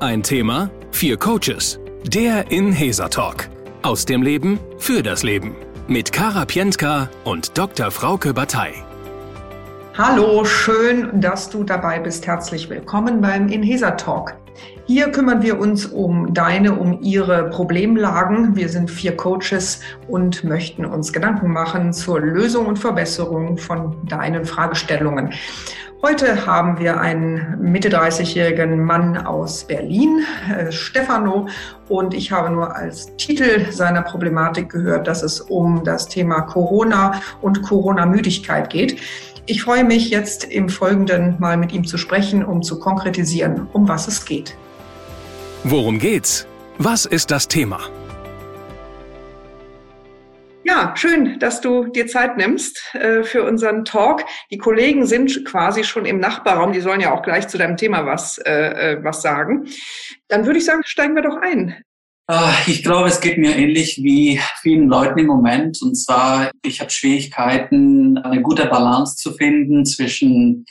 Ein Thema, vier Coaches. Der Inhesa Talk. Aus dem Leben für das Leben. Mit Kara Pientka und Dr. Frauke Batei. Hallo, schön, dass du dabei bist. Herzlich willkommen beim Inhesa Talk. Hier kümmern wir uns um deine, um ihre Problemlagen. Wir sind vier Coaches und möchten uns Gedanken machen zur Lösung und Verbesserung von deinen Fragestellungen. Heute haben wir einen Mitte 30-jährigen Mann aus Berlin, äh, Stefano, und ich habe nur als Titel seiner Problematik gehört, dass es um das Thema Corona und Corona-Müdigkeit geht. Ich freue mich jetzt im Folgenden mal mit ihm zu sprechen, um zu konkretisieren, um was es geht. Worum geht's? Was ist das Thema? Ja, schön, dass du dir Zeit nimmst äh, für unseren Talk. Die Kollegen sind quasi schon im Nachbarraum. Die sollen ja auch gleich zu deinem Thema was, äh, äh was sagen. Dann würde ich sagen, steigen wir doch ein. Ah, ich glaube, es geht mir ähnlich wie vielen Leuten im Moment. Und zwar, ich habe Schwierigkeiten, eine gute Balance zu finden zwischen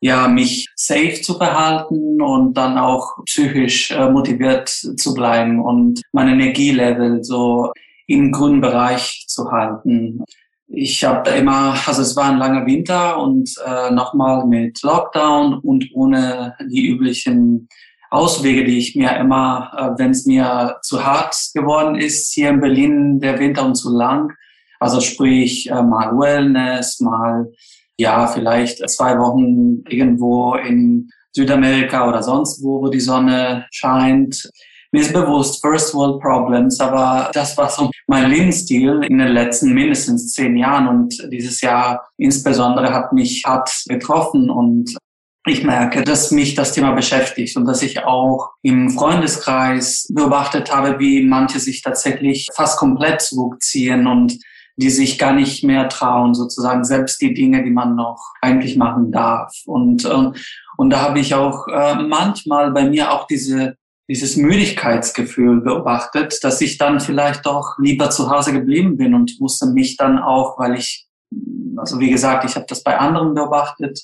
ja, mich safe zu verhalten und dann auch psychisch äh, motiviert zu bleiben und mein Energielevel so im grünen Bereich zu halten. Ich habe immer, also es war ein langer Winter und äh, nochmal mit Lockdown und ohne die üblichen Auswege, die ich mir immer, äh, wenn es mir zu hart geworden ist, hier in Berlin der Winter und zu lang, also sprich äh, mal Wellness, mal ja, vielleicht zwei Wochen irgendwo in Südamerika oder sonst wo, wo die Sonne scheint. Mir ist bewusst, First World Problems, aber das war so mein Lebensstil in den letzten mindestens zehn Jahren und dieses Jahr insbesondere hat mich hart getroffen und ich merke, dass mich das Thema beschäftigt und dass ich auch im Freundeskreis beobachtet habe, wie manche sich tatsächlich fast komplett zurückziehen und die sich gar nicht mehr trauen, sozusagen selbst die Dinge, die man noch eigentlich machen darf. Und, äh, und da habe ich auch äh, manchmal bei mir auch diese dieses Müdigkeitsgefühl beobachtet, dass ich dann vielleicht doch lieber zu Hause geblieben bin und musste mich dann auch, weil ich, also wie gesagt, ich habe das bei anderen beobachtet,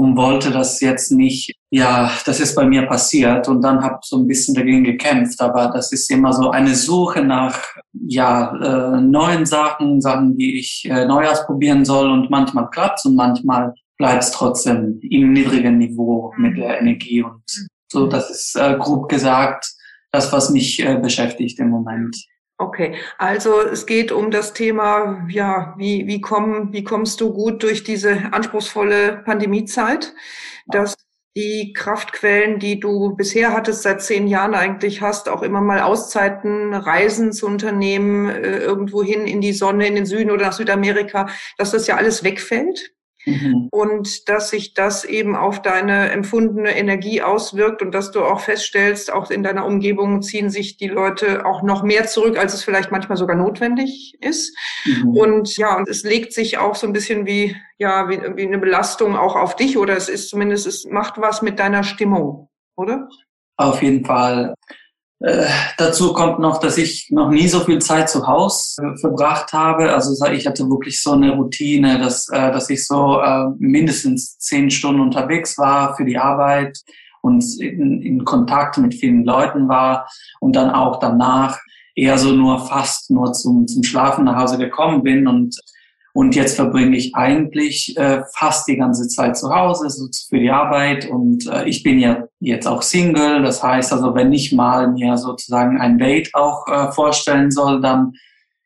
und wollte das jetzt nicht, ja, das ist bei mir passiert und dann habe so ein bisschen dagegen gekämpft, aber das ist immer so eine Suche nach ja äh, neuen Sachen, Sachen, die ich äh, neu ausprobieren soll und manchmal klappt's und manchmal bleibt es trotzdem im niedrigen Niveau mit der Energie und so, das ist äh, grob gesagt das, was mich äh, beschäftigt im Moment. Okay, also es geht um das Thema, ja, wie, wie, komm, wie kommst du gut durch diese anspruchsvolle Pandemiezeit, dass die Kraftquellen, die du bisher hattest, seit zehn Jahren eigentlich hast, auch immer mal Auszeiten, Reisen zu unternehmen, äh, irgendwo hin in die Sonne, in den Süden oder nach Südamerika, dass das ja alles wegfällt. Mhm. Und dass sich das eben auf deine empfundene Energie auswirkt und dass du auch feststellst, auch in deiner Umgebung ziehen sich die Leute auch noch mehr zurück, als es vielleicht manchmal sogar notwendig ist. Mhm. Und ja, und es legt sich auch so ein bisschen wie, ja, wie, wie eine Belastung auch auf dich oder es ist zumindest, es macht was mit deiner Stimmung, oder? Auf jeden Fall. Äh, dazu kommt noch, dass ich noch nie so viel Zeit zu Hause äh, verbracht habe. Also ich hatte wirklich so eine Routine, dass, äh, dass ich so äh, mindestens zehn Stunden unterwegs war für die Arbeit und in, in Kontakt mit vielen Leuten war und dann auch danach eher so nur fast nur zum, zum Schlafen nach Hause gekommen bin und und jetzt verbringe ich eigentlich äh, fast die ganze Zeit zu Hause so für die Arbeit. Und äh, ich bin ja jetzt auch Single. Das heißt also, wenn ich mal mir sozusagen ein Date auch äh, vorstellen soll, dann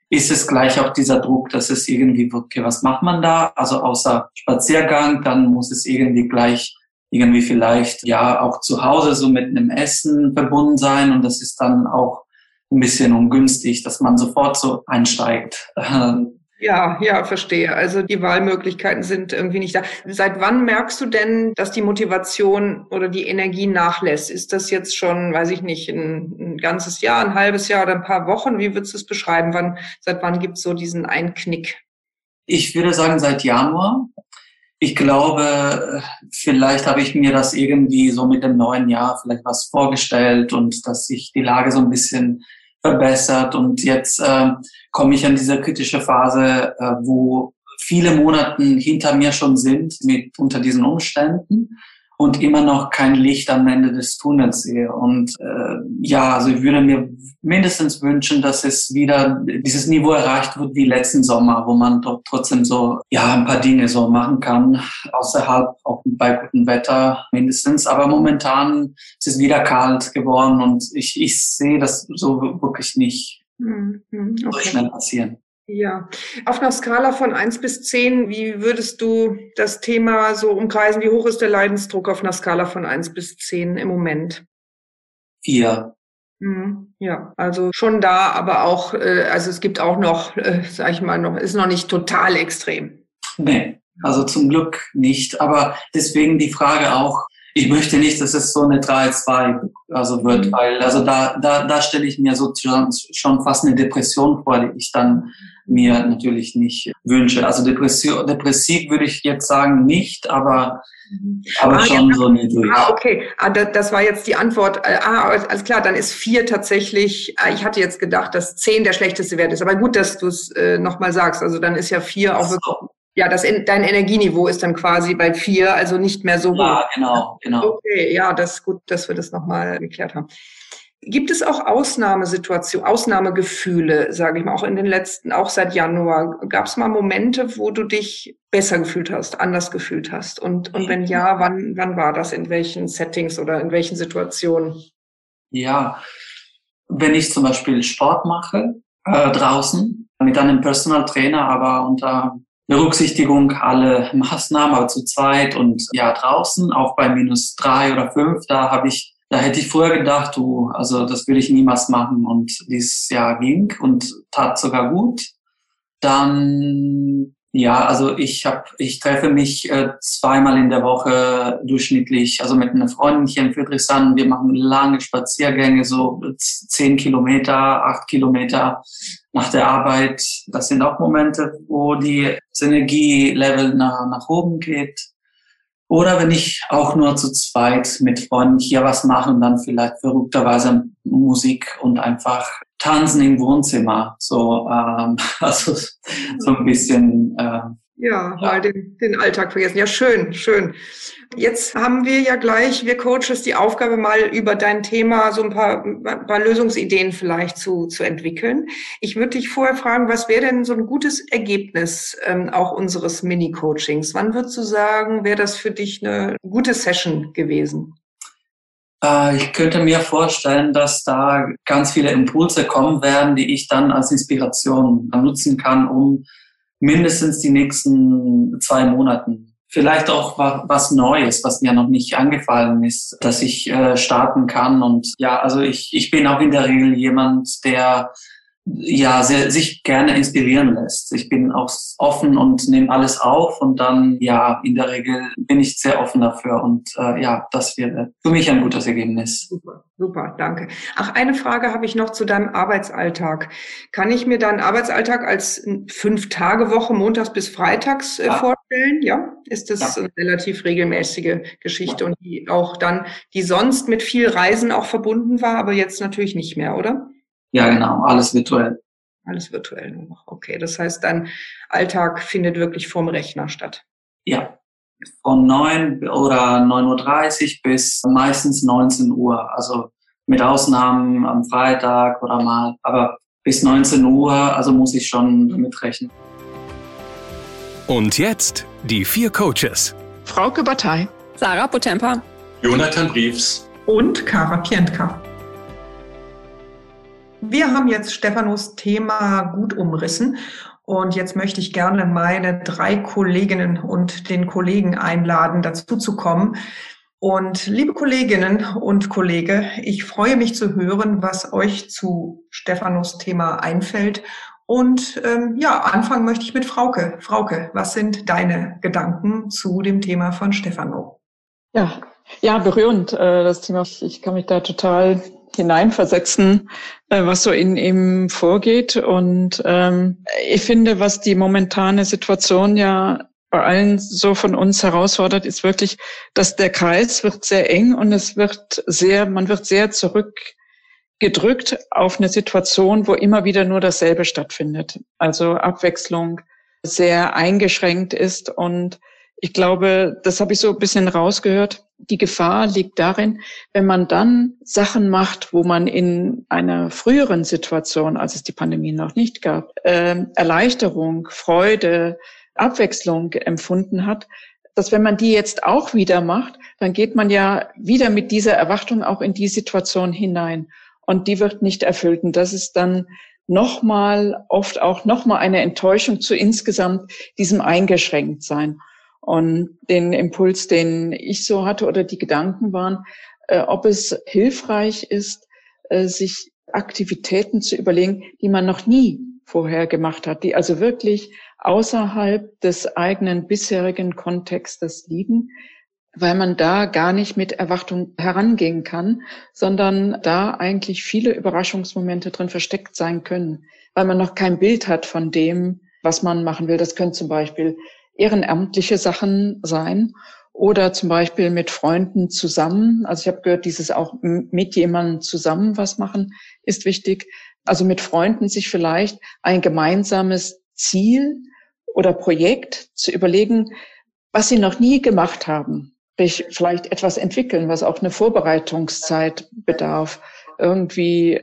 ist es gleich auch dieser Druck, dass es irgendwie, okay, was macht man da? Also außer Spaziergang, dann muss es irgendwie gleich irgendwie vielleicht ja auch zu Hause so mit einem Essen verbunden sein. Und das ist dann auch ein bisschen ungünstig, dass man sofort so einsteigt. Ja, ja, verstehe. Also die Wahlmöglichkeiten sind irgendwie nicht da. Seit wann merkst du denn, dass die Motivation oder die Energie nachlässt? Ist das jetzt schon, weiß ich nicht, ein, ein ganzes Jahr, ein halbes Jahr oder ein paar Wochen? Wie würdest du es beschreiben? Wann, seit wann gibt es so diesen Einknick? Ich würde sagen seit Januar. Ich glaube, vielleicht habe ich mir das irgendwie so mit dem neuen Jahr vielleicht was vorgestellt und dass sich die Lage so ein bisschen verbessert. Und jetzt äh, komme ich an diese kritische Phase, äh, wo viele Monate hinter mir schon sind mit unter diesen Umständen. Und immer noch kein Licht am Ende des Tunnels sehe. Und äh, ja, also ich würde mir mindestens wünschen, dass es wieder dieses Niveau erreicht wird wie letzten Sommer, wo man doch trotzdem so ja ein paar Dinge so machen kann, außerhalb auch bei gutem Wetter mindestens. Aber momentan ist es wieder kalt geworden und ich, ich sehe das so wirklich nicht mhm, okay. so schnell passieren. Ja, auf einer Skala von eins bis zehn, wie würdest du das Thema so umkreisen? Wie hoch ist der Leidensdruck auf einer Skala von eins bis zehn im Moment? Vier. Mhm, ja, also schon da, aber auch, äh, also es gibt auch noch, äh, sag ich mal, noch, ist noch nicht total extrem. Nee, also zum Glück nicht. Aber deswegen die Frage auch, ich möchte nicht, dass es so eine 3-2 also wird, mhm. weil also da, da, da stelle ich mir so schon fast eine Depression vor, die ich dann mir natürlich nicht wünsche. Also Depression, depressiv würde ich jetzt sagen nicht, aber, mhm. aber ah, schon ja, so niedrig. Ah, okay. Ah, das war jetzt die Antwort. Äh, ah, alles klar, dann ist vier tatsächlich, ah, ich hatte jetzt gedacht, dass zehn der schlechteste Wert ist. Aber gut, dass du es äh, nochmal sagst. Also dann ist ja vier auch wirklich ja, das, dein Energieniveau ist dann quasi bei vier, also nicht mehr so hoch. Ja, genau, genau. Okay, ja, das ist gut, dass wir das nochmal geklärt haben. Gibt es auch Ausnahmesituationen, Ausnahmegefühle, sage ich mal, auch in den letzten, auch seit Januar? Gab es mal Momente, wo du dich besser gefühlt hast, anders gefühlt hast? Und, und wenn ja, wann, wann war das? In welchen Settings oder in welchen Situationen? Ja, wenn ich zum Beispiel Sport mache, äh, draußen, mit einem Personal Trainer, aber unter Berücksichtigung alle Maßnahmen, aber zu zweit und ja draußen, auch bei minus drei oder fünf, da habe ich, da hätte ich früher gedacht, du, also das würde ich niemals machen und dieses Jahr ging und tat sogar gut. Dann ja, also ich habe, ich treffe mich äh, zweimal in der Woche durchschnittlich, also mit einer Freundin hier in Friedrichshain. Wir machen lange Spaziergänge, so zehn Kilometer, acht Kilometer nach der Arbeit. Das sind auch Momente, wo die Energielevel nach, nach oben geht. Oder wenn ich auch nur zu zweit mit Freunden hier was machen, dann vielleicht verrückterweise Musik und einfach tanzen im Wohnzimmer. So, ähm, also so ein bisschen. Äh, ja, mal den, den Alltag vergessen. Ja, schön, schön. Jetzt haben wir ja gleich, wir Coaches, die Aufgabe, mal über dein Thema so ein paar, ein paar Lösungsideen vielleicht zu, zu entwickeln. Ich würde dich vorher fragen, was wäre denn so ein gutes Ergebnis ähm, auch unseres Mini-Coachings? Wann würdest du sagen, wäre das für dich eine gute Session gewesen? Äh, ich könnte mir vorstellen, dass da ganz viele Impulse kommen werden, die ich dann als Inspiration nutzen kann, um mindestens die nächsten zwei Monaten vielleicht auch was Neues, was mir noch nicht angefallen ist, dass ich äh, starten kann. Und ja, also ich, ich bin auch in der Regel jemand, der ja, sehr, sich gerne inspirieren lässt. Ich bin auch offen und nehme alles auf und dann, ja, in der Regel bin ich sehr offen dafür und äh, ja, das wäre für mich ein gutes Ergebnis. Super, super, danke. Ach, eine Frage habe ich noch zu deinem Arbeitsalltag. Kann ich mir deinen Arbeitsalltag als Fünf-Tage-Woche, montags bis freitags äh, ja. vorstellen? Ja, ist das ja. eine relativ regelmäßige Geschichte ja. und die auch dann, die sonst mit viel Reisen auch verbunden war, aber jetzt natürlich nicht mehr, oder? Ja, genau, alles virtuell. Alles virtuell nur noch. Okay, das heißt, dein Alltag findet wirklich vorm Rechner statt. Ja, von 9 oder 9.30 Uhr bis meistens 19 Uhr. Also mit Ausnahmen am Freitag oder mal. Aber bis 19 Uhr, also muss ich schon damit rechnen. Und jetzt die vier Coaches. Frauke Batei. Sarah Potempa. Jonathan Briefs. Und Kara Pientka. Wir haben jetzt Stefanos Thema gut umrissen und jetzt möchte ich gerne meine drei Kolleginnen und den Kollegen einladen, dazu zu kommen. Und liebe Kolleginnen und Kollege, ich freue mich zu hören, was euch zu Stefanos Thema einfällt. Und ähm, ja, anfangen möchte ich mit Frauke. Frauke, was sind deine Gedanken zu dem Thema von Stefano? Ja, ja, berührend äh, das Thema. Ich kann mich da total hineinversetzen, äh, was so in ihm vorgeht. Und ähm, ich finde, was die momentane Situation ja bei allen so von uns herausfordert, ist wirklich, dass der Kreis wird sehr eng und es wird sehr, man wird sehr zurückgedrückt auf eine Situation, wo immer wieder nur dasselbe stattfindet. Also Abwechslung sehr eingeschränkt ist und Ich glaube, das habe ich so ein bisschen rausgehört. Die Gefahr liegt darin, wenn man dann Sachen macht, wo man in einer früheren Situation, als es die Pandemie noch nicht gab, äh, Erleichterung, Freude, Abwechslung empfunden hat, dass wenn man die jetzt auch wieder macht, dann geht man ja wieder mit dieser Erwartung auch in die Situation hinein. Und die wird nicht erfüllt. Und das ist dann nochmal, oft auch nochmal eine Enttäuschung zu insgesamt diesem Eingeschränktsein. Und den Impuls, den ich so hatte oder die Gedanken waren, äh, ob es hilfreich ist, äh, sich Aktivitäten zu überlegen, die man noch nie vorher gemacht hat, die also wirklich außerhalb des eigenen bisherigen Kontextes liegen, weil man da gar nicht mit Erwartung herangehen kann, sondern da eigentlich viele Überraschungsmomente drin versteckt sein können, weil man noch kein Bild hat von dem, was man machen will. Das können zum Beispiel ehrenamtliche Sachen sein oder zum Beispiel mit Freunden zusammen. Also ich habe gehört, dieses auch mit jemandem zusammen was machen ist wichtig. Also mit Freunden sich vielleicht ein gemeinsames Ziel oder Projekt zu überlegen, was sie noch nie gemacht haben. Vielleicht etwas entwickeln, was auch eine Vorbereitungszeit bedarf. Irgendwie,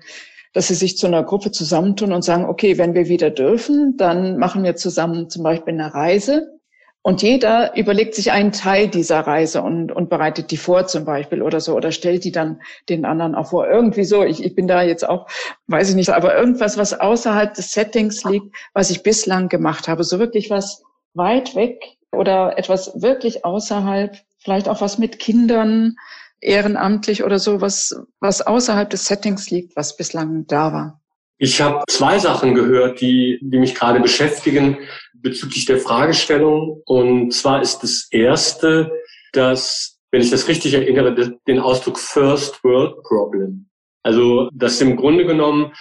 dass sie sich zu einer Gruppe zusammentun und sagen, okay, wenn wir wieder dürfen, dann machen wir zusammen zum Beispiel eine Reise und jeder überlegt sich einen Teil dieser Reise und, und bereitet die vor zum Beispiel oder so oder stellt die dann den anderen auch vor. Irgendwie so, ich, ich bin da jetzt auch, weiß ich nicht, aber irgendwas, was außerhalb des Settings liegt, was ich bislang gemacht habe. So wirklich was weit weg oder etwas wirklich außerhalb, vielleicht auch was mit Kindern, ehrenamtlich oder so, was, was außerhalb des Settings liegt, was bislang da war. Ich habe zwei Sachen gehört, die, die mich gerade beschäftigen bezüglich der Fragestellung. Und zwar ist das erste, dass, wenn ich das richtig erinnere, den Ausdruck First World Problem. Also, dass im Grunde genommen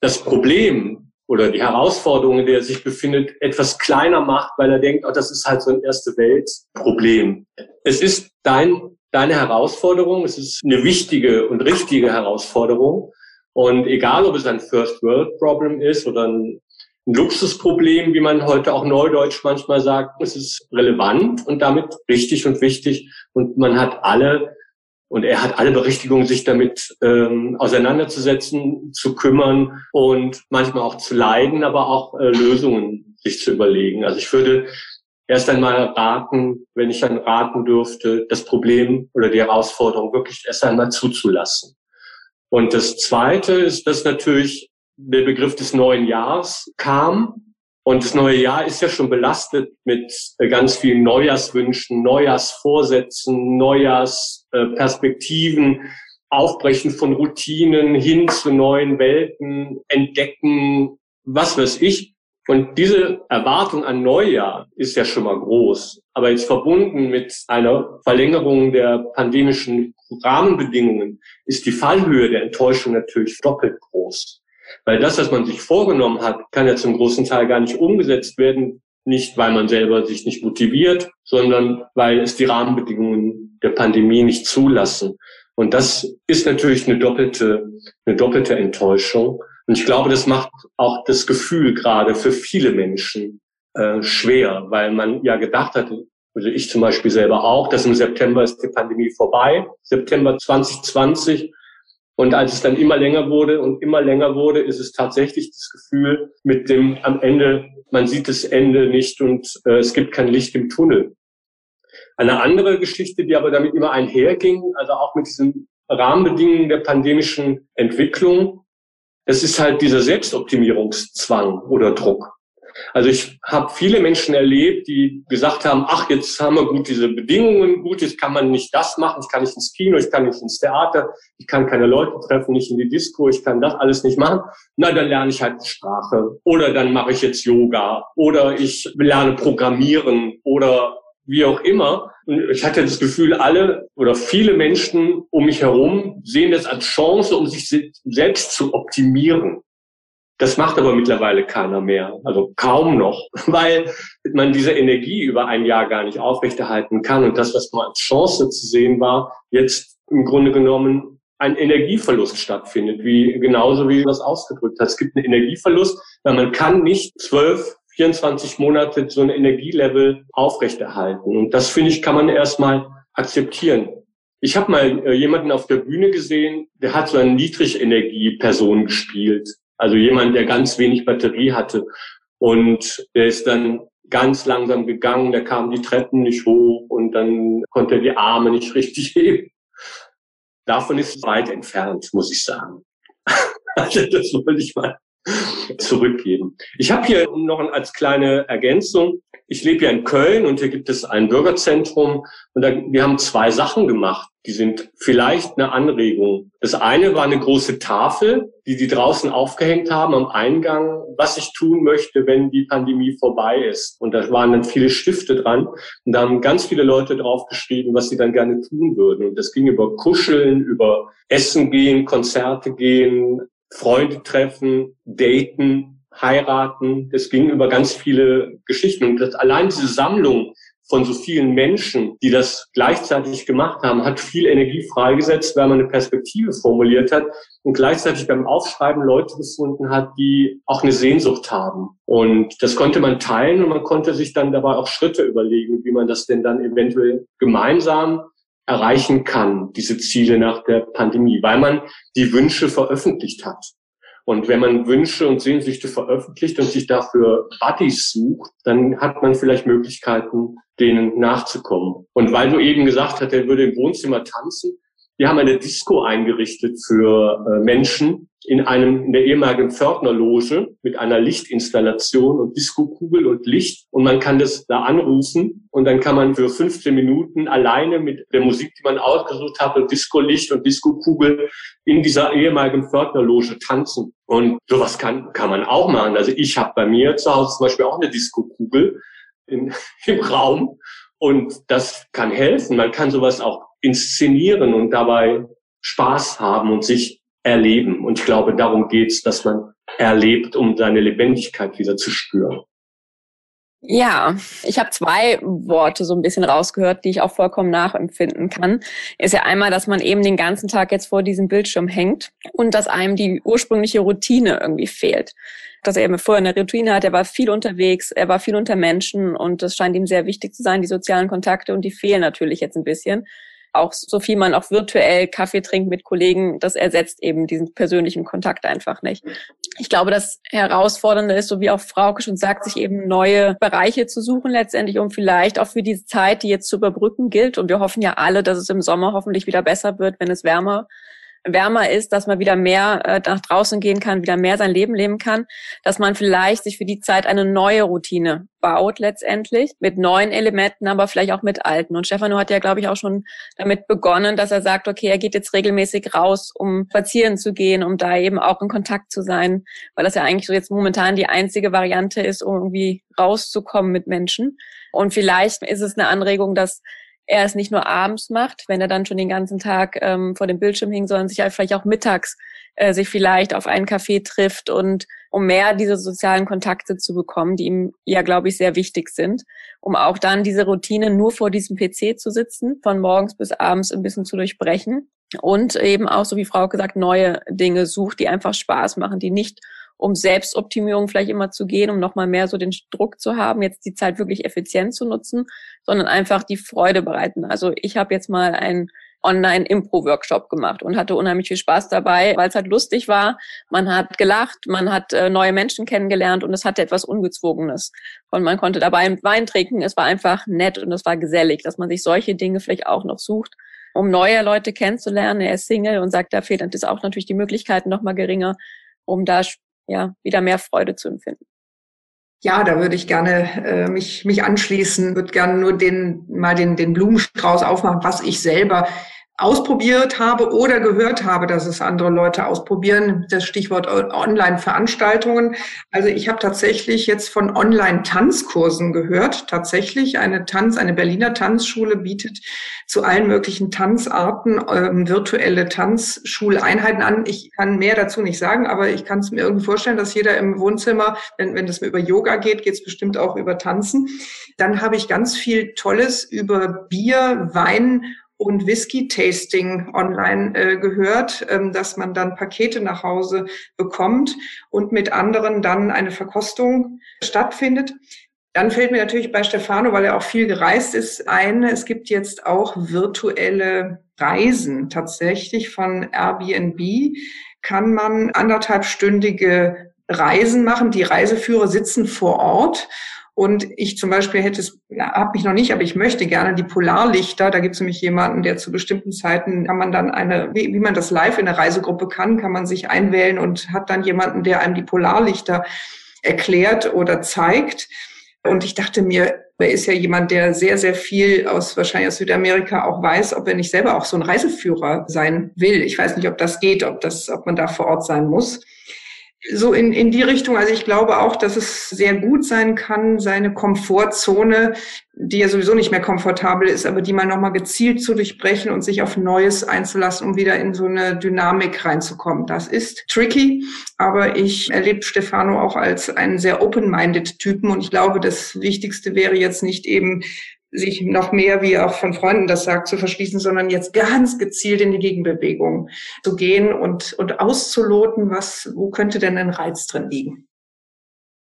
das Problem oder die Herausforderung, in der er sich befindet, etwas kleiner macht, weil er denkt, oh, das ist halt so ein erste Welt Problem. Es ist dein, deine Herausforderung, es ist eine wichtige und richtige Herausforderung. Und egal, ob es ein First World Problem ist oder ein, Luxusproblem, wie man heute auch neudeutsch manchmal sagt, es ist relevant und damit richtig und wichtig. Und man hat alle, und er hat alle Berechtigung, sich damit ähm, auseinanderzusetzen, zu kümmern und manchmal auch zu leiden, aber auch äh, Lösungen sich zu überlegen. Also ich würde erst einmal raten, wenn ich dann raten dürfte, das Problem oder die Herausforderung wirklich erst einmal zuzulassen. Und das Zweite ist, dass natürlich der Begriff des neuen Jahres kam. Und das neue Jahr ist ja schon belastet mit äh, ganz vielen Neujahrswünschen, Neujahrsvorsätzen, Neujahrsperspektiven, Aufbrechen von Routinen hin zu neuen Welten, entdecken, was weiß ich. Und diese Erwartung an Neujahr ist ja schon mal groß. Aber jetzt verbunden mit einer Verlängerung der pandemischen Rahmenbedingungen ist die Fallhöhe der Enttäuschung natürlich doppelt groß. Weil das, was man sich vorgenommen hat, kann ja zum großen Teil gar nicht umgesetzt werden. Nicht, weil man selber sich nicht motiviert, sondern weil es die Rahmenbedingungen der Pandemie nicht zulassen. Und das ist natürlich eine doppelte, eine doppelte Enttäuschung. Und ich glaube, das macht auch das Gefühl gerade für viele Menschen äh, schwer, weil man ja gedacht hat, also ich zum Beispiel selber auch, dass im September ist die Pandemie vorbei, September 2020. Und als es dann immer länger wurde und immer länger wurde, ist es tatsächlich das Gefühl mit dem am Ende, man sieht das Ende nicht und äh, es gibt kein Licht im Tunnel. Eine andere Geschichte, die aber damit immer einherging, also auch mit diesen Rahmenbedingungen der pandemischen Entwicklung, es ist halt dieser Selbstoptimierungszwang oder Druck. Also ich habe viele Menschen erlebt, die gesagt haben, ach, jetzt haben wir gut diese Bedingungen, gut, jetzt kann man nicht das machen, ich kann nicht ins Kino, ich kann nicht ins Theater, ich kann keine Leute treffen, nicht in die Disco, ich kann das alles nicht machen. Na, dann lerne ich halt Sprache oder dann mache ich jetzt Yoga oder ich lerne Programmieren oder wie auch immer. Und ich hatte das Gefühl, alle oder viele Menschen um mich herum sehen das als Chance, um sich selbst zu optimieren. Das macht aber mittlerweile keiner mehr, also kaum noch, weil man diese Energie über ein Jahr gar nicht aufrechterhalten kann. Und das, was mal als Chance zu sehen war, jetzt im Grunde genommen ein Energieverlust stattfindet, wie genauso wie du das ausgedrückt hast. Es gibt einen Energieverlust, weil man kann nicht 12, 24 Monate so ein Energielevel aufrechterhalten. Und das finde ich, kann man erstmal akzeptieren. Ich habe mal äh, jemanden auf der Bühne gesehen, der hat so eine Niedrigenergie-Person gespielt. Also jemand, der ganz wenig Batterie hatte. Und der ist dann ganz langsam gegangen, der kam die Treppen nicht hoch und dann konnte er die Arme nicht richtig heben. Davon ist weit entfernt, muss ich sagen. also das wollte ich mal zurückgeben. Ich habe hier noch als kleine Ergänzung, ich lebe ja in Köln und hier gibt es ein Bürgerzentrum und da, wir haben zwei Sachen gemacht, die sind vielleicht eine Anregung. Das eine war eine große Tafel, die die draußen aufgehängt haben am Eingang, was ich tun möchte, wenn die Pandemie vorbei ist. Und da waren dann viele Stifte dran und da haben ganz viele Leute drauf geschrieben, was sie dann gerne tun würden. Und das ging über Kuscheln, über Essen gehen, Konzerte gehen, Freunde treffen, daten, heiraten. Es ging über ganz viele Geschichten. Und das, allein diese Sammlung von so vielen Menschen, die das gleichzeitig gemacht haben, hat viel Energie freigesetzt, weil man eine Perspektive formuliert hat und gleichzeitig beim Aufschreiben Leute gefunden hat, die auch eine Sehnsucht haben. Und das konnte man teilen und man konnte sich dann dabei auch Schritte überlegen, wie man das denn dann eventuell gemeinsam erreichen kann, diese Ziele nach der Pandemie, weil man die Wünsche veröffentlicht hat. Und wenn man Wünsche und Sehnsüchte veröffentlicht und sich dafür Buddies sucht, dann hat man vielleicht Möglichkeiten, denen nachzukommen. Und weil du eben gesagt hast, er würde im Wohnzimmer tanzen, wir haben eine Disco eingerichtet für äh, Menschen in einem in der ehemaligen Pförtnerloge mit einer Lichtinstallation und Disco-Kugel und Licht und man kann das da anrufen und dann kann man für 15 Minuten alleine mit der Musik, die man ausgesucht hat, und Disco-Licht und Disco-Kugel in dieser ehemaligen Pförtnerloge tanzen. Und sowas kann kann man auch machen. Also ich habe bei mir zu Hause zum Beispiel auch eine Disco-Kugel im Raum und das kann helfen. Man kann sowas auch inszenieren und dabei Spaß haben und sich erleben. Und ich glaube, darum geht's, dass man erlebt, um seine Lebendigkeit wieder zu spüren. Ja, ich habe zwei Worte so ein bisschen rausgehört, die ich auch vollkommen nachempfinden kann. Ist ja einmal, dass man eben den ganzen Tag jetzt vor diesem Bildschirm hängt und dass einem die ursprüngliche Routine irgendwie fehlt. Dass er eben vorher eine Routine hat, er war viel unterwegs, er war viel unter Menschen und das scheint ihm sehr wichtig zu sein, die sozialen Kontakte und die fehlen natürlich jetzt ein bisschen auch so viel man auch virtuell Kaffee trinkt mit Kollegen, das ersetzt eben diesen persönlichen Kontakt einfach nicht. Ich glaube, das Herausfordernde ist, so wie auch Frauke schon sagt, sich eben neue Bereiche zu suchen letztendlich, um vielleicht auch für diese Zeit, die jetzt zu überbrücken gilt. Und wir hoffen ja alle, dass es im Sommer hoffentlich wieder besser wird, wenn es wärmer wärmer ist, dass man wieder mehr äh, nach draußen gehen kann, wieder mehr sein Leben leben kann, dass man vielleicht sich für die Zeit eine neue Routine baut letztendlich mit neuen Elementen, aber vielleicht auch mit alten. Und Stefano hat ja, glaube ich, auch schon damit begonnen, dass er sagt, okay, er geht jetzt regelmäßig raus, um spazieren zu gehen, um da eben auch in Kontakt zu sein, weil das ja eigentlich so jetzt momentan die einzige Variante ist, um irgendwie rauszukommen mit Menschen. Und vielleicht ist es eine Anregung, dass er es nicht nur abends macht, wenn er dann schon den ganzen Tag ähm, vor dem Bildschirm hing, sondern sich halt vielleicht auch mittags äh, sich vielleicht auf einen Café trifft und um mehr diese sozialen Kontakte zu bekommen, die ihm ja, glaube ich, sehr wichtig sind, um auch dann diese Routine nur vor diesem PC zu sitzen, von morgens bis abends ein bisschen zu durchbrechen und eben auch, so wie Frau gesagt, neue Dinge sucht, die einfach Spaß machen, die nicht um Selbstoptimierung vielleicht immer zu gehen, um nochmal mehr so den Druck zu haben, jetzt die Zeit wirklich effizient zu nutzen, sondern einfach die Freude bereiten. Also ich habe jetzt mal einen Online-Impro-Workshop gemacht und hatte unheimlich viel Spaß dabei, weil es halt lustig war. Man hat gelacht, man hat äh, neue Menschen kennengelernt und es hatte etwas Ungezwungenes. Und man konnte dabei Wein trinken. Es war einfach nett und es war gesellig, dass man sich solche Dinge vielleicht auch noch sucht, um neue Leute kennenzulernen. Er ist Single und sagt, da fehlt ist auch natürlich die Möglichkeiten noch mal geringer, um da ja, wieder mehr Freude zu empfinden. Ja, da würde ich gerne äh, mich, mich anschließen, würde gerne nur den, mal den, den Blumenstrauß aufmachen, was ich selber ausprobiert habe oder gehört habe, dass es andere Leute ausprobieren. Das Stichwort Online-Veranstaltungen. Also ich habe tatsächlich jetzt von Online-Tanzkursen gehört. Tatsächlich eine Tanz, eine Berliner Tanzschule bietet zu allen möglichen Tanzarten ähm, virtuelle Tanzschuleinheiten an. Ich kann mehr dazu nicht sagen, aber ich kann es mir irgendwie vorstellen, dass jeder im Wohnzimmer, wenn, wenn es über Yoga geht, geht es bestimmt auch über Tanzen. Dann habe ich ganz viel Tolles über Bier, Wein und Whisky-Tasting online äh, gehört, ähm, dass man dann Pakete nach Hause bekommt und mit anderen dann eine Verkostung stattfindet. Dann fällt mir natürlich bei Stefano, weil er auch viel gereist ist, ein, es gibt jetzt auch virtuelle Reisen tatsächlich von Airbnb. Kann man anderthalbstündige Reisen machen. Die Reiseführer sitzen vor Ort. Und ich zum Beispiel hätte es, ja, habe mich noch nicht, aber ich möchte gerne die Polarlichter. Da gibt es nämlich jemanden, der zu bestimmten Zeiten kann man dann eine, wie, wie man das live in der Reisegruppe kann, kann man sich einwählen und hat dann jemanden, der einem die Polarlichter erklärt oder zeigt. Und ich dachte mir, er ist ja jemand, der sehr, sehr viel aus wahrscheinlich aus Südamerika auch weiß, ob er nicht selber auch so ein Reiseführer sein will. Ich weiß nicht, ob das geht, ob das, ob man da vor Ort sein muss so in, in die Richtung. Also ich glaube auch, dass es sehr gut sein kann, seine Komfortzone, die ja sowieso nicht mehr komfortabel ist, aber die mal nochmal gezielt zu durchbrechen und sich auf Neues einzulassen, um wieder in so eine Dynamik reinzukommen. Das ist tricky, aber ich erlebe Stefano auch als einen sehr open-minded Typen und ich glaube, das Wichtigste wäre jetzt nicht eben sich noch mehr, wie auch von Freunden das sagt, zu verschließen, sondern jetzt ganz gezielt in die Gegenbewegung zu gehen und, und auszuloten, was, wo könnte denn ein Reiz drin liegen.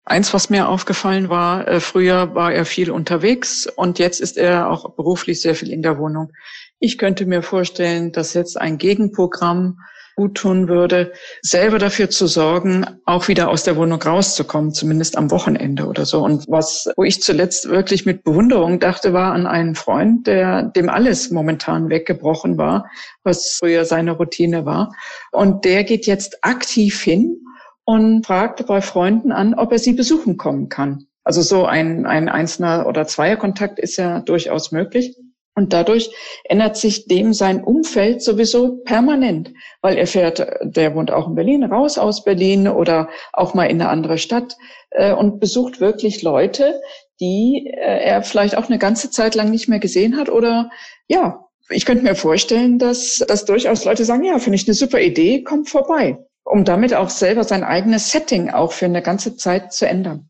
Eins, was mir aufgefallen war, äh, früher war er viel unterwegs und jetzt ist er auch beruflich sehr viel in der Wohnung. Ich könnte mir vorstellen, dass jetzt ein Gegenprogramm gut tun würde, selber dafür zu sorgen, auch wieder aus der Wohnung rauszukommen, zumindest am Wochenende oder so. Und was, wo ich zuletzt wirklich mit Bewunderung dachte, war an einen Freund, der, dem alles momentan weggebrochen war, was früher seine Routine war. Und der geht jetzt aktiv hin und fragt bei Freunden an, ob er sie besuchen kommen kann. Also so ein, ein einzelner oder zweier Kontakt ist ja durchaus möglich. Und dadurch ändert sich dem sein Umfeld sowieso permanent, weil er fährt, der wohnt auch in Berlin, raus aus Berlin oder auch mal in eine andere Stadt äh, und besucht wirklich Leute, die äh, er vielleicht auch eine ganze Zeit lang nicht mehr gesehen hat oder ja, ich könnte mir vorstellen, dass, dass durchaus Leute sagen, ja, finde ich eine super Idee, kommt vorbei, um damit auch selber sein eigenes Setting auch für eine ganze Zeit zu ändern.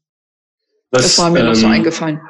Was, das war mir ähm, noch so ähm, eingefallen.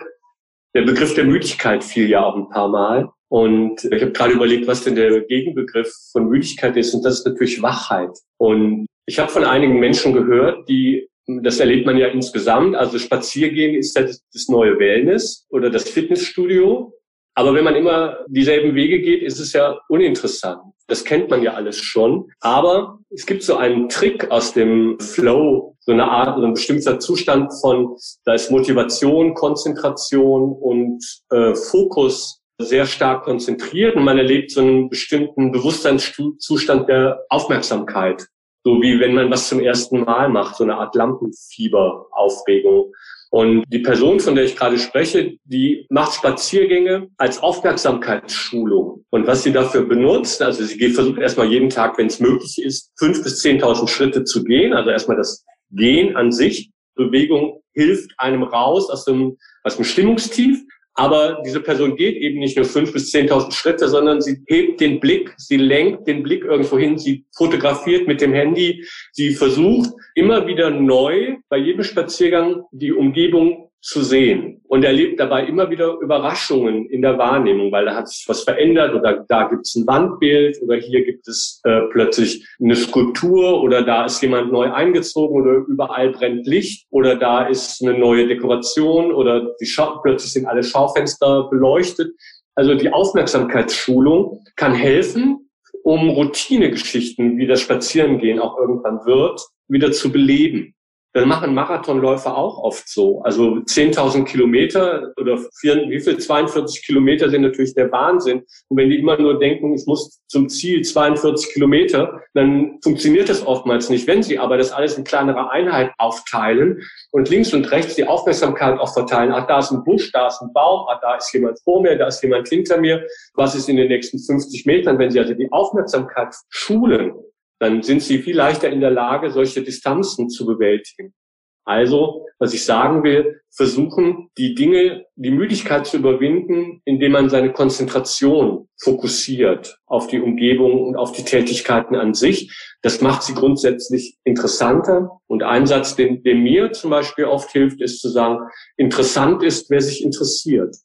Der Begriff der Müdigkeit fiel ja auch ein paar Mal. Und ich habe gerade überlegt, was denn der Gegenbegriff von Müdigkeit ist. Und das ist natürlich Wachheit. Und ich habe von einigen Menschen gehört, die, das erlebt man ja insgesamt, also Spaziergehen ist das, das neue Wellness oder das Fitnessstudio. Aber wenn man immer dieselben Wege geht, ist es ja uninteressant. Das kennt man ja alles schon. Aber es gibt so einen Trick aus dem Flow, so eine Art, so ein bestimmter Zustand von, da ist Motivation, Konzentration und äh, Fokus sehr stark konzentriert und man erlebt so einen bestimmten Bewusstseinszustand der Aufmerksamkeit. So wie wenn man was zum ersten Mal macht, so eine Art Lampenfieber-Aufregung. Und die Person, von der ich gerade spreche, die macht Spaziergänge als Aufmerksamkeitsschulung. Und was sie dafür benutzt, also sie versucht erstmal jeden Tag, wenn es möglich ist, fünf bis zehntausend Schritte zu gehen. Also erstmal das Gehen an sich. Bewegung hilft einem raus aus dem, aus dem Stimmungstief. Aber diese Person geht eben nicht nur fünf bis zehntausend Schritte, sondern sie hebt den Blick, sie lenkt den Blick irgendwo hin, sie fotografiert mit dem Handy, sie versucht immer wieder neu bei jedem Spaziergang die Umgebung zu sehen und erlebt dabei immer wieder Überraschungen in der Wahrnehmung, weil da hat sich was verändert oder da gibt es ein Wandbild oder hier gibt es äh, plötzlich eine Skulptur oder da ist jemand neu eingezogen oder überall brennt Licht oder da ist eine neue Dekoration oder die Schau plötzlich sind alle Schaufenster beleuchtet. Also die Aufmerksamkeitsschulung kann helfen, um Routinegeschichten wie das Spazierengehen auch irgendwann wird, wieder zu beleben. Das machen Marathonläufer auch oft so. Also 10.000 Kilometer oder vier, wie viel? 42 Kilometer sind natürlich der Wahnsinn. Und wenn die immer nur denken, ich muss zum Ziel 42 Kilometer, dann funktioniert das oftmals nicht. Wenn sie aber das alles in kleinere Einheit aufteilen und links und rechts die Aufmerksamkeit auch verteilen, ach, da ist ein Busch, da ist ein Baum, ach, da ist jemand vor mir, da ist jemand hinter mir, was ist in den nächsten 50 Metern, wenn sie also die Aufmerksamkeit schulen, dann sind sie viel leichter in der Lage, solche Distanzen zu bewältigen. Also, was ich sagen will, versuchen, die Dinge, die Müdigkeit zu überwinden, indem man seine Konzentration fokussiert auf die Umgebung und auf die Tätigkeiten an sich. Das macht sie grundsätzlich interessanter. Und ein Satz, den mir zum Beispiel oft hilft, ist zu sagen, interessant ist, wer sich interessiert.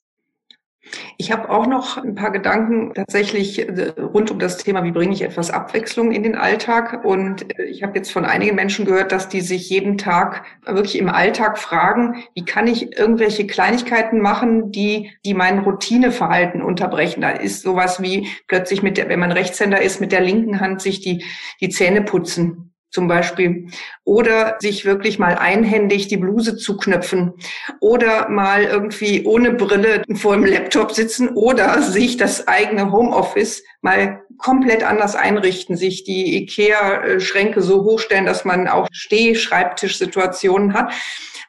Ich habe auch noch ein paar Gedanken tatsächlich äh, rund um das Thema, wie bringe ich etwas Abwechslung in den Alltag. Und äh, ich habe jetzt von einigen Menschen gehört, dass die sich jeden Tag wirklich im Alltag fragen, wie kann ich irgendwelche Kleinigkeiten machen, die, die mein Routineverhalten unterbrechen. Da ist sowas wie plötzlich mit der, wenn man Rechtshänder ist, mit der linken Hand sich die, die Zähne putzen zum Beispiel. Oder sich wirklich mal einhändig die Bluse zuknöpfen. Oder mal irgendwie ohne Brille vor dem Laptop sitzen. Oder sich das eigene Homeoffice mal komplett anders einrichten. Sich die IKEA-Schränke so hochstellen, dass man auch Steh-Schreibtischsituationen hat.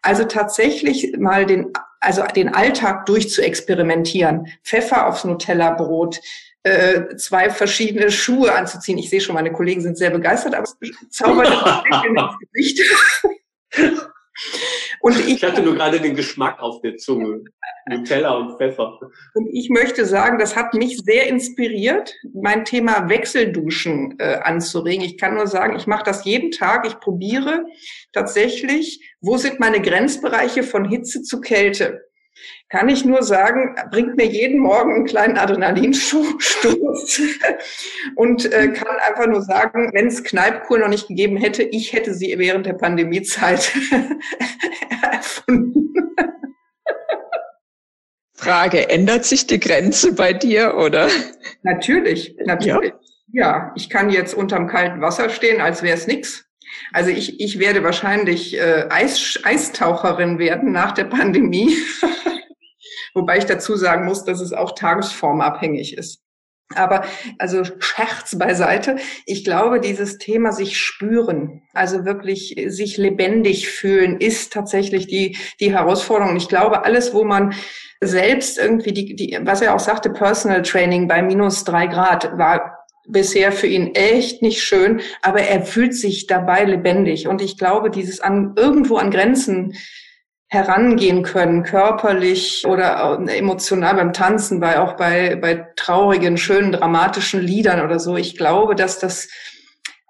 Also tatsächlich mal den, also den Alltag durchzuexperimentieren. Pfeffer aufs Nutella-Brot, äh, zwei verschiedene Schuhe anzuziehen. Ich sehe schon, meine Kollegen sind sehr begeistert, aber es zaubert ins Gesicht. Und ich, ich hatte nur gerade den Geschmack auf der Zunge. Nutella und Pfeffer. Und ich möchte sagen, das hat mich sehr inspiriert, mein Thema Wechselduschen äh, anzuregen. Ich kann nur sagen, ich mache das jeden Tag. Ich probiere tatsächlich, wo sind meine Grenzbereiche von Hitze zu Kälte kann ich nur sagen, bringt mir jeden Morgen einen kleinen Adrenalinstoß und äh, kann einfach nur sagen, wenn es Kneipkur noch nicht gegeben hätte, ich hätte sie während der Pandemiezeit erfunden. Frage, ändert sich die Grenze bei dir oder? Natürlich, natürlich. Ja, ja ich kann jetzt unterm kalten Wasser stehen, als wäre es nix. Also ich, ich werde wahrscheinlich äh, Eis, Eistaucherin werden nach der Pandemie. Wobei ich dazu sagen muss, dass es auch tagesformabhängig ist. Aber also Scherz beiseite. Ich glaube, dieses Thema sich spüren, also wirklich sich lebendig fühlen, ist tatsächlich die, die Herausforderung. Ich glaube, alles, wo man selbst irgendwie die, die, was er auch sagte, Personal Training bei minus drei Grad war bisher für ihn echt nicht schön, aber er fühlt sich dabei lebendig. Und ich glaube, dieses an, irgendwo an Grenzen herangehen können, körperlich oder emotional beim Tanzen, bei auch bei, bei traurigen, schönen, dramatischen Liedern oder so. Ich glaube, dass das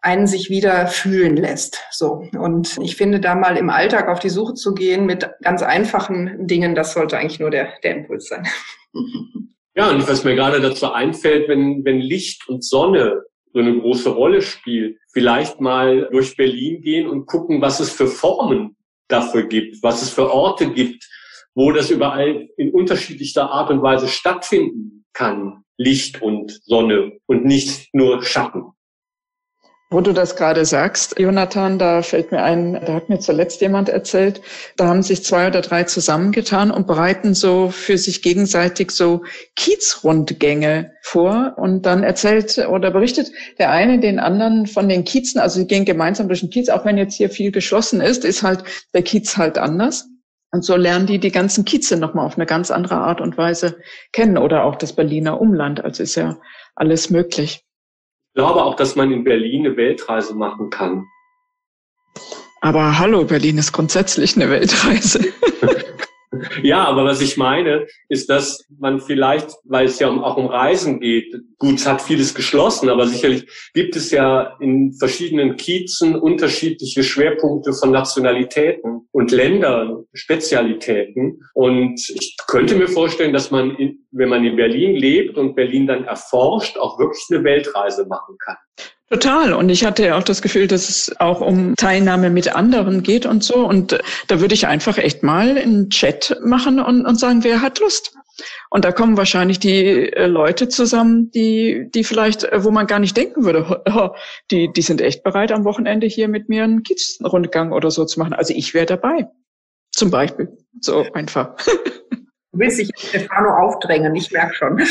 einen sich wieder fühlen lässt. So. Und ich finde, da mal im Alltag auf die Suche zu gehen mit ganz einfachen Dingen, das sollte eigentlich nur der, der Impuls sein. Ja, und was mir gerade dazu einfällt, wenn, wenn Licht und Sonne so eine große Rolle spielt, vielleicht mal durch Berlin gehen und gucken, was es für Formen dafür gibt, was es für Orte gibt, wo das überall in unterschiedlichster Art und Weise stattfinden kann, Licht und Sonne und nicht nur Schatten. Wo du das gerade sagst, Jonathan, da fällt mir ein, da hat mir zuletzt jemand erzählt, da haben sich zwei oder drei zusammengetan und bereiten so für sich gegenseitig so Kiezrundgänge vor. Und dann erzählt oder berichtet der eine den anderen von den Kiezen, also sie gehen gemeinsam durch den Kiez, auch wenn jetzt hier viel geschlossen ist, ist halt der Kiez halt anders. Und so lernen die die ganzen Kieze nochmal auf eine ganz andere Art und Weise kennen oder auch das Berliner Umland. Also ist ja alles möglich. Ich glaube auch, dass man in Berlin eine Weltreise machen kann. Aber hallo, Berlin ist grundsätzlich eine Weltreise. Ja, aber was ich meine, ist, dass man vielleicht, weil es ja auch um Reisen geht, gut, es hat vieles geschlossen, aber sicherlich gibt es ja in verschiedenen Kiezen unterschiedliche Schwerpunkte von Nationalitäten und Ländern, Spezialitäten. Und ich könnte mir vorstellen, dass man, in, wenn man in Berlin lebt und Berlin dann erforscht, auch wirklich eine Weltreise machen kann. Total. Und ich hatte auch das Gefühl, dass es auch um Teilnahme mit anderen geht und so. Und da würde ich einfach echt mal einen Chat machen und, und sagen, wer hat Lust? Und da kommen wahrscheinlich die äh, Leute zusammen, die, die vielleicht, äh, wo man gar nicht denken würde, die, die sind echt bereit, am Wochenende hier mit mir einen Kiezrundgang oder so zu machen. Also ich wäre dabei. Zum Beispiel. So einfach. Du willst dich Stefano aufdrängen, ich merke schon.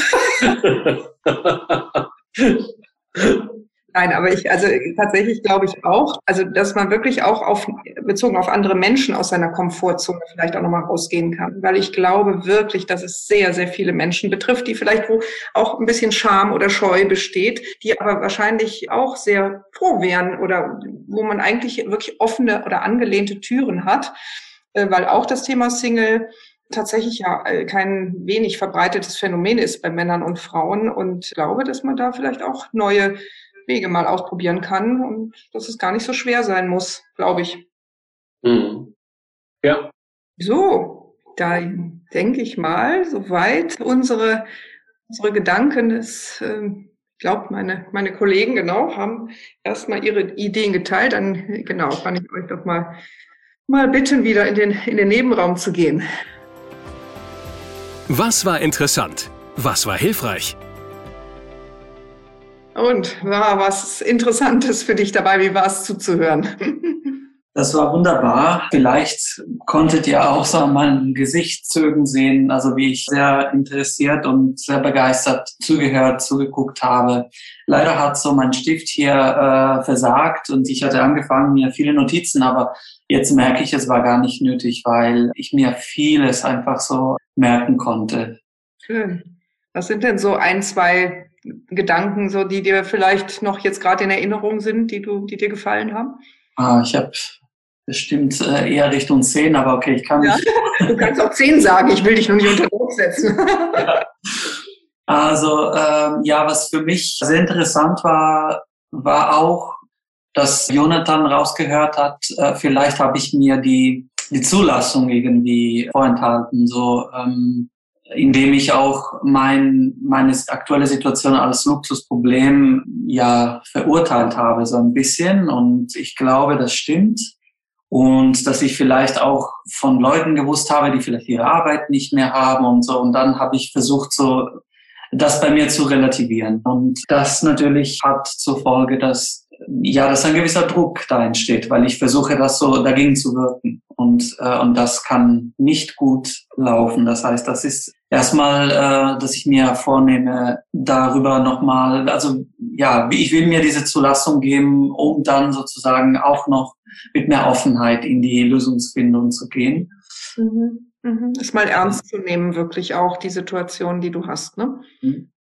Nein, aber ich, also tatsächlich glaube ich auch, also dass man wirklich auch auf, bezogen auf andere Menschen aus seiner Komfortzone vielleicht auch nochmal rausgehen kann. Weil ich glaube wirklich, dass es sehr, sehr viele Menschen betrifft, die vielleicht wo auch ein bisschen Scham oder Scheu besteht, die aber wahrscheinlich auch sehr froh wären oder wo man eigentlich wirklich offene oder angelehnte Türen hat, äh, weil auch das Thema Single tatsächlich ja äh, kein wenig verbreitetes Phänomen ist bei Männern und Frauen und glaube, dass man da vielleicht auch neue Wege mal ausprobieren kann und dass es gar nicht so schwer sein muss, glaube ich. Mhm. Ja. So, da denke ich mal, soweit unsere, unsere Gedanken, das, äh, ich glaube, meine, meine Kollegen genau haben erstmal ihre Ideen geteilt. Dann genau kann ich euch doch mal, mal bitten, wieder in den, in den Nebenraum zu gehen. Was war interessant? Was war hilfreich? Und war was Interessantes für dich dabei? Wie war es zuzuhören? Das war wunderbar. Vielleicht konntet ihr auch so an meinen Gesichtszügen sehen, also wie ich sehr interessiert und sehr begeistert zugehört, zugeguckt habe. Leider hat so mein Stift hier äh, versagt und ich hatte angefangen, mir viele Notizen, aber jetzt merke ich, es war gar nicht nötig, weil ich mir vieles einfach so merken konnte. Schön. Was sind denn so ein, zwei Gedanken, so die dir vielleicht noch jetzt gerade in Erinnerung sind, die du, die dir gefallen haben? Ah, ich habe bestimmt äh, eher Richtung 10, aber okay, ich kann ja, nicht. Du kannst auch 10 sagen, ich will dich nur nicht unter Druck setzen. ja. Also ähm, ja, was für mich sehr interessant war, war auch, dass Jonathan rausgehört hat, äh, vielleicht habe ich mir die, die Zulassung irgendwie vorenthalten, so ähm, indem ich auch mein, meine aktuelle Situation als Luxusproblem ja verurteilt habe, so ein bisschen. Und ich glaube, das stimmt und dass ich vielleicht auch von Leuten gewusst habe, die vielleicht ihre Arbeit nicht mehr haben und so. Und dann habe ich versucht, so das bei mir zu relativieren. Und das natürlich hat zur Folge, dass ja, dass ein gewisser Druck da entsteht, weil ich versuche, das so dagegen zu wirken. Und, äh, und das kann nicht gut laufen. Das heißt, das ist erstmal, äh, dass ich mir vornehme, darüber nochmal, also ja, ich will mir diese Zulassung geben, um dann sozusagen auch noch mit mehr Offenheit in die Lösungsfindung zu gehen. Mhm. Mhm. Das mal ernst zu nehmen, wirklich auch die Situation, die du hast. Ne? Mhm.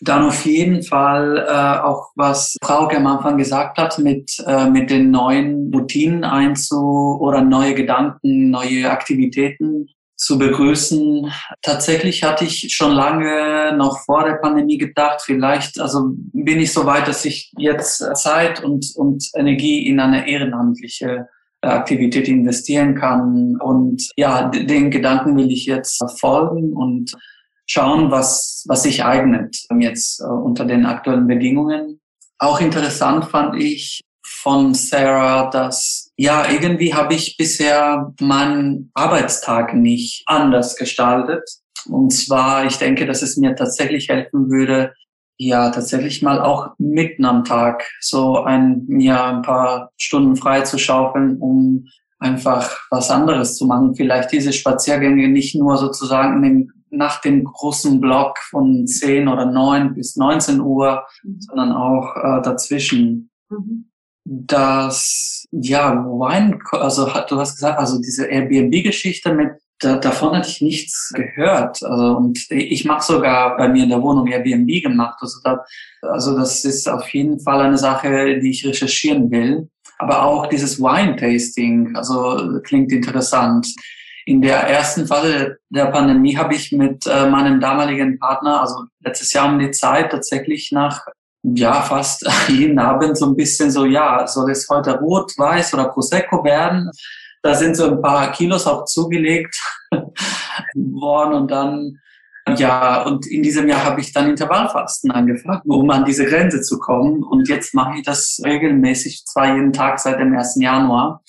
Dann auf jeden Fall äh, auch, was Frau am Anfang gesagt hat, mit, äh, mit den neuen Routinen einzu oder neue Gedanken, neue Aktivitäten zu begrüßen. Tatsächlich hatte ich schon lange noch vor der Pandemie gedacht, vielleicht, also bin ich so weit, dass ich jetzt Zeit und, und Energie in eine ehrenamtliche äh, Aktivität investieren kann. Und ja, den Gedanken will ich jetzt folgen und schauen, was, was sich eignet jetzt äh, unter den aktuellen Bedingungen. Auch interessant fand ich von Sarah, dass ja, irgendwie habe ich bisher meinen Arbeitstag nicht anders gestaltet. Und zwar, ich denke, dass es mir tatsächlich helfen würde, ja, tatsächlich mal auch mitten am Tag so ein, mir ein paar Stunden frei zu schaufeln, um einfach was anderes zu machen. Vielleicht diese Spaziergänge nicht nur sozusagen nach dem großen Block von 10 oder 9 bis 19 Uhr, mhm. sondern auch äh, dazwischen. Mhm dass ja Wine, also du hast gesagt, also diese Airbnb-Geschichte mit da, davon hatte ich nichts gehört. Also, und ich mache sogar bei mir in der Wohnung Airbnb gemacht. Also, da, also das ist auf jeden Fall eine Sache, die ich recherchieren will. Aber auch dieses Wine-Tasting, also klingt interessant. In der ersten Phase der Pandemie habe ich mit äh, meinem damaligen Partner, also letztes Jahr um die Zeit, tatsächlich nach ja, fast jeden Abend so ein bisschen so, ja, soll es heute Rot, Weiß oder Prosecco werden? Da sind so ein paar Kilos auch zugelegt worden und dann, ja, und in diesem Jahr habe ich dann Intervallfasten angefangen, um an diese Grenze zu kommen. Und jetzt mache ich das regelmäßig, zwar jeden Tag seit dem 1. Januar.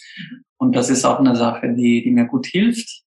Und das ist auch eine Sache, die, die mir gut hilft.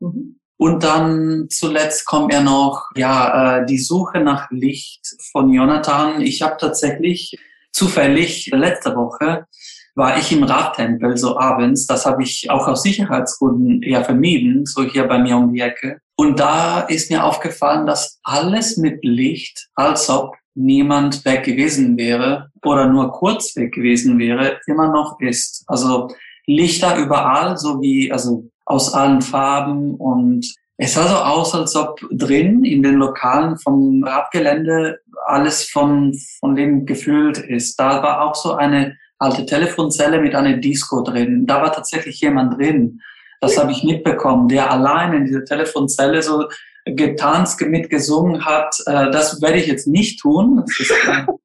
Mhm. Und dann zuletzt kommt ja noch ja äh, die Suche nach Licht von Jonathan. Ich habe tatsächlich zufällig letzte Woche war ich im Radtempel so abends. Das habe ich auch aus Sicherheitsgründen eher vermieden, so hier bei mir um die Ecke. Und da ist mir aufgefallen, dass alles mit Licht, als ob niemand weg gewesen wäre oder nur kurz weg gewesen wäre, immer noch ist. Also Lichter überall, so wie, also aus allen Farben und es sah so aus, als ob drin in den Lokalen vom Radgelände alles von, von dem gefüllt ist. Da war auch so eine alte Telefonzelle mit einer Disco drin. Da war tatsächlich jemand drin. Das habe ich mitbekommen, der allein in dieser Telefonzelle so getanzt, mitgesungen hat. Äh, das werde ich jetzt nicht tun.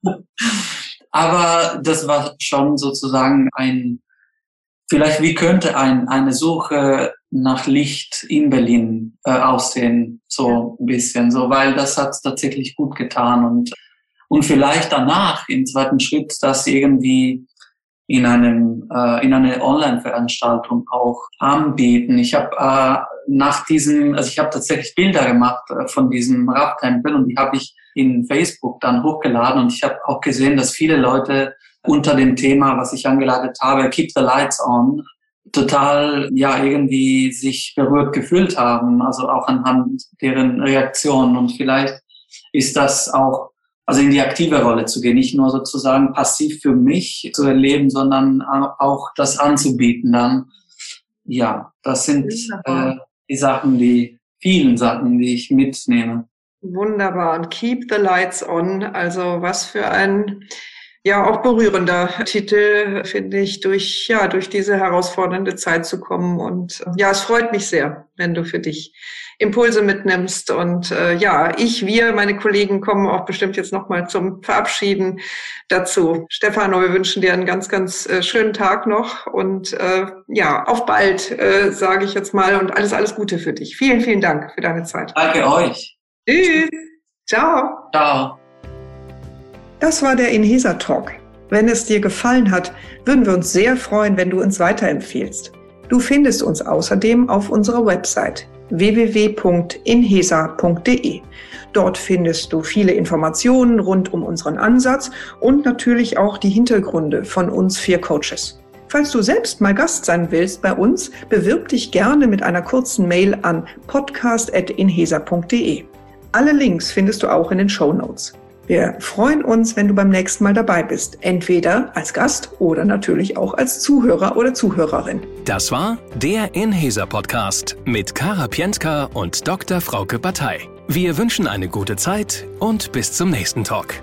aber das war schon sozusagen ein vielleicht wie könnte ein, eine Suche nach Licht in Berlin äh, aussehen, so ein bisschen, so, weil das hat tatsächlich gut getan und und vielleicht danach im zweiten Schritt das irgendwie in einem äh, in einer Online-Veranstaltung auch anbieten. Ich habe äh, nach diesem, also ich habe tatsächlich Bilder gemacht äh, von diesem Rabbtempel und die habe ich in Facebook dann hochgeladen und ich habe auch gesehen, dass viele Leute unter dem Thema, was ich angeladet habe, Keep the Lights On, total ja irgendwie sich berührt gefühlt haben, also auch anhand deren Reaktionen und vielleicht ist das auch also in die aktive Rolle zu gehen, nicht nur sozusagen passiv für mich zu erleben, sondern auch das anzubieten dann. Ja, das sind äh, die Sachen, die vielen Sachen, die ich mitnehme. Wunderbar. Und keep the lights on. Also was für ein ja auch berührender Titel, finde ich, durch, ja, durch diese herausfordernde Zeit zu kommen. Und ja, es freut mich sehr, wenn du für dich Impulse mitnimmst. Und äh, ja, ich, wir, meine Kollegen kommen auch bestimmt jetzt nochmal zum Verabschieden dazu. Stefano, wir wünschen dir einen ganz, ganz äh, schönen Tag noch und äh, ja, auf bald, äh, sage ich jetzt mal, und alles, alles Gute für dich. Vielen, vielen Dank für deine Zeit. Danke euch. Tschüss. Ciao. Ciao. Das war der Inhesa Talk. Wenn es dir gefallen hat, würden wir uns sehr freuen, wenn du uns weiterempfehlst. Du findest uns außerdem auf unserer Website www.inhesa.de. Dort findest du viele Informationen rund um unseren Ansatz und natürlich auch die Hintergründe von uns vier Coaches. Falls du selbst mal Gast sein willst bei uns, bewirb dich gerne mit einer kurzen Mail an podcast.inhesa.de. Alle Links findest du auch in den Show Notes. Wir freuen uns, wenn du beim nächsten Mal dabei bist, entweder als Gast oder natürlich auch als Zuhörer oder Zuhörerin. Das war der Inhaser Podcast mit Kara Pientka und Dr. Frauke Batei. Wir wünschen eine gute Zeit und bis zum nächsten Talk.